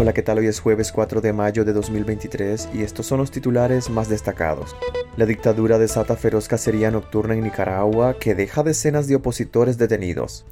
Hola, ¿qué tal? Hoy es jueves 4 de mayo de 2023 y estos son los titulares más destacados. La dictadura desata feroz cacería nocturna en Nicaragua que deja decenas de opositores detenidos.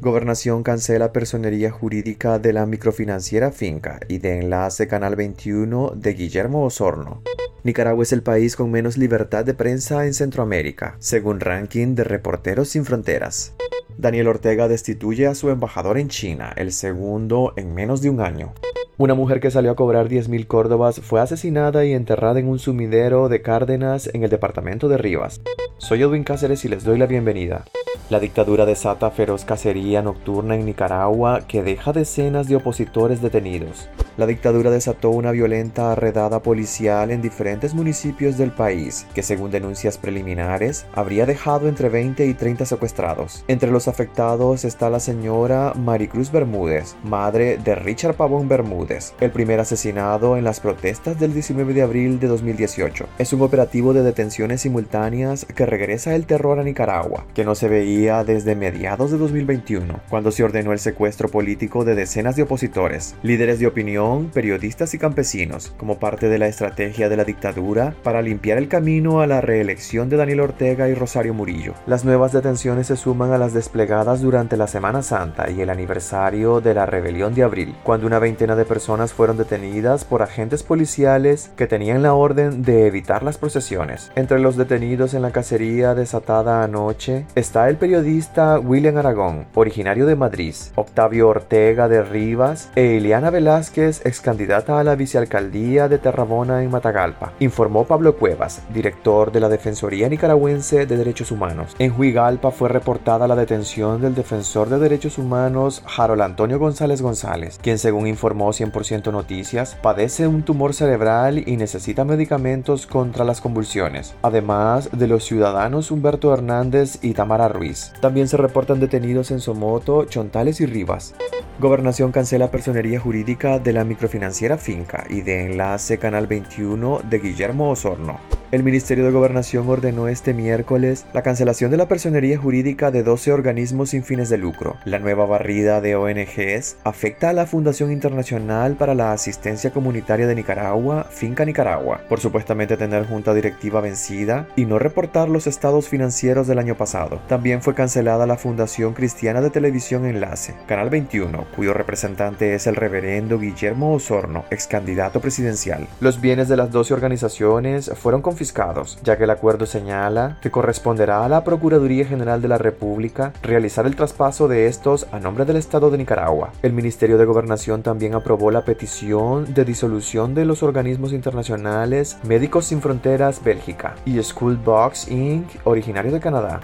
Gobernación cancela personería jurídica de la microfinanciera Finca y de enlace Canal 21 de Guillermo Osorno. Nicaragua es el país con menos libertad de prensa en Centroamérica, según ranking de Reporteros Sin Fronteras. Daniel Ortega destituye a su embajador en China, el segundo en menos de un año. Una mujer que salió a cobrar 10.000 córdobas fue asesinada y enterrada en un sumidero de Cárdenas en el departamento de Rivas. Soy Edwin Cáceres y les doy la bienvenida. La dictadura desata feroz cacería nocturna en Nicaragua que deja decenas de opositores detenidos. La dictadura desató una violenta redada policial en diferentes municipios del país, que según denuncias preliminares, habría dejado entre 20 y 30 secuestrados. Entre los afectados está la señora Maricruz Bermúdez, madre de Richard Pavón Bermúdez, el primer asesinado en las protestas del 19 de abril de 2018. Es un operativo de detenciones simultáneas que regresa el terror a Nicaragua, que no se veía desde mediados de 2021, cuando se ordenó el secuestro político de decenas de opositores, líderes de opinión periodistas y campesinos, como parte de la estrategia de la dictadura para limpiar el camino a la reelección de Daniel Ortega y Rosario Murillo. Las nuevas detenciones se suman a las desplegadas durante la Semana Santa y el aniversario de la rebelión de abril, cuando una veintena de personas fueron detenidas por agentes policiales que tenían la orden de evitar las procesiones. Entre los detenidos en la cacería desatada anoche está el periodista William Aragón, originario de Madrid, Octavio Ortega de Rivas e Ileana Velázquez ex candidata a la vicealcaldía de Terrabona en Matagalpa, informó Pablo Cuevas, director de la Defensoría Nicaragüense de Derechos Humanos. En Huigalpa fue reportada la detención del defensor de derechos humanos Harold Antonio González González, quien según informó 100% Noticias, padece un tumor cerebral y necesita medicamentos contra las convulsiones, además de los ciudadanos Humberto Hernández y Tamara Ruiz. También se reportan detenidos en Somoto, Chontales y Rivas. Gobernación cancela personería jurídica de la microfinanciera Finca y de enlace Canal 21 de Guillermo Osorno. El Ministerio de Gobernación ordenó este miércoles la cancelación de la personería jurídica de 12 organismos sin fines de lucro. La nueva barrida de ONGs afecta a la Fundación Internacional para la Asistencia Comunitaria de Nicaragua, Finca Nicaragua, por supuestamente tener junta directiva vencida y no reportar los estados financieros del año pasado. También fue cancelada la Fundación Cristiana de Televisión Enlace, Canal 21, cuyo representante es el reverendo Guillermo Osorno, ex candidato presidencial. Los bienes de las 12 organizaciones fueron confiscados, ya que el acuerdo señala que corresponderá a la Procuraduría General de la República realizar el traspaso de estos a nombre del Estado de Nicaragua. El Ministerio de Gobernación también aprobó la petición de disolución de los organismos internacionales Médicos Sin Fronteras Bélgica y Schoolbox Inc., originario de Canadá.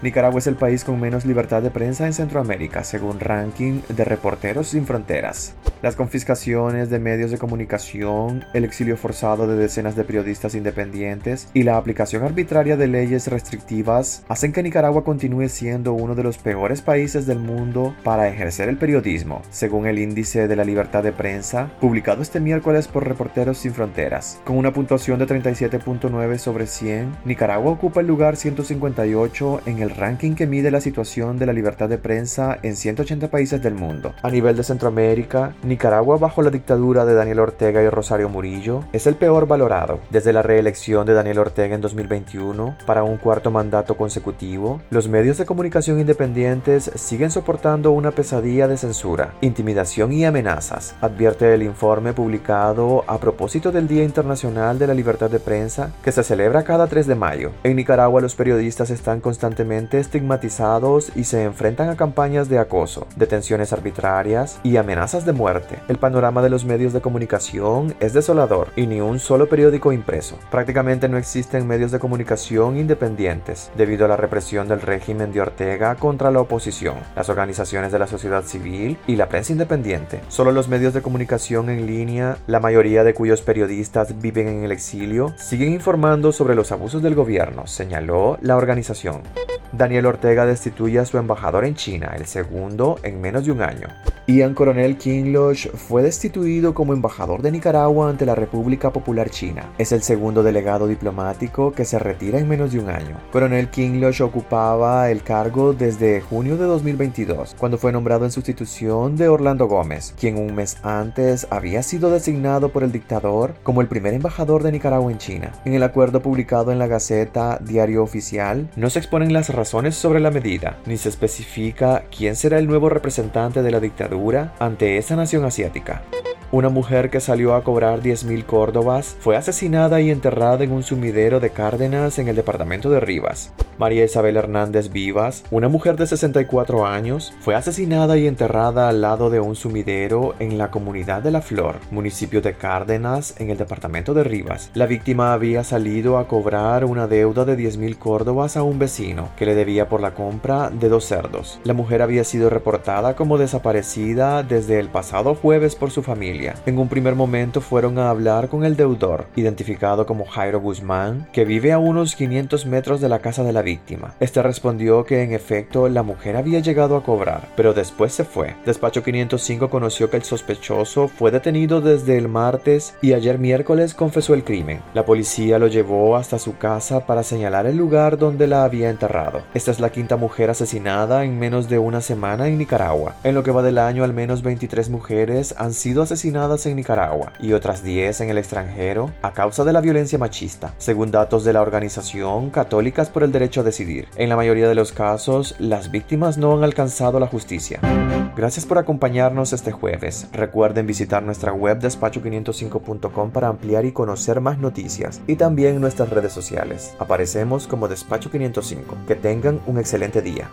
Nicaragua es el país con menos libertad de prensa en Centroamérica, según ranking de Reporteros Sin Fronteras. Las confiscaciones de medios de comunicación, el exilio forzado de decenas de periodistas independientes y la aplicación arbitraria de leyes restrictivas hacen que Nicaragua continúe siendo uno de los peores países del mundo para ejercer el periodismo, según el índice de la libertad de prensa, publicado este miércoles por Reporteros Sin Fronteras. Con una puntuación de 37.9 sobre 100, Nicaragua ocupa el lugar 158 en el ranking que mide la situación de la libertad de prensa en 180 países del mundo. A nivel de Centroamérica, Nicaragua bajo la dictadura de Daniel Ortega y Rosario Murillo es el peor valorado. Desde la reelección de Daniel Ortega en 2021 para un cuarto mandato consecutivo, los medios de comunicación independientes siguen soportando una pesadilla de censura, intimidación y amenazas, advierte el informe publicado a propósito del Día Internacional de la Libertad de Prensa que se celebra cada 3 de mayo. En Nicaragua los periodistas están constantemente estigmatizados y se enfrentan a campañas de acoso, detenciones arbitrarias y amenazas de muerte. El panorama de los medios de comunicación es desolador y ni un solo periódico impreso. Prácticamente no existen medios de comunicación independientes debido a la represión del régimen de Ortega contra la oposición, las organizaciones de la sociedad civil y la prensa independiente. Solo los medios de comunicación en línea, la mayoría de cuyos periodistas viven en el exilio, siguen informando sobre los abusos del gobierno, señaló la organización. Daniel Ortega destituye a su embajador en China, el segundo en menos de un año. Ian Coronel Kinloch fue destituido como embajador de Nicaragua ante la República Popular China. Es el segundo delegado diplomático que se retira en menos de un año. Coronel Kinloch ocupaba el cargo desde junio de 2022, cuando fue nombrado en sustitución de Orlando Gómez, quien un mes antes había sido designado por el dictador como el primer embajador de Nicaragua en China. En el acuerdo publicado en la Gaceta Diario Oficial, no se exponen las razones sobre la medida, ni se especifica quién será el nuevo representante de la dictadura ante esa nación asiática. Una mujer que salió a cobrar 10.000 córdobas fue asesinada y enterrada en un sumidero de Cárdenas en el departamento de Rivas. María Isabel Hernández Vivas, una mujer de 64 años, fue asesinada y enterrada al lado de un sumidero en la comunidad de La Flor, municipio de Cárdenas, en el departamento de Rivas. La víctima había salido a cobrar una deuda de 10.000 córdobas a un vecino que le debía por la compra de dos cerdos. La mujer había sido reportada como desaparecida desde el pasado jueves por su familia. En un primer momento fueron a hablar con el deudor, identificado como Jairo Guzmán, que vive a unos 500 metros de la casa de la víctima. Este respondió que en efecto la mujer había llegado a cobrar, pero después se fue. Despacho 505 conoció que el sospechoso fue detenido desde el martes y ayer miércoles confesó el crimen. La policía lo llevó hasta su casa para señalar el lugar donde la había enterrado. Esta es la quinta mujer asesinada en menos de una semana en Nicaragua. En lo que va del año, al menos 23 mujeres han sido asesinadas en Nicaragua y otras 10 en el extranjero a causa de la violencia machista, según datos de la organización Católicas por el Derecho decidir. En la mayoría de los casos, las víctimas no han alcanzado la justicia. Gracias por acompañarnos este jueves. Recuerden visitar nuestra web despacho505.com para ampliar y conocer más noticias y también nuestras redes sociales. Aparecemos como Despacho 505. Que tengan un excelente día.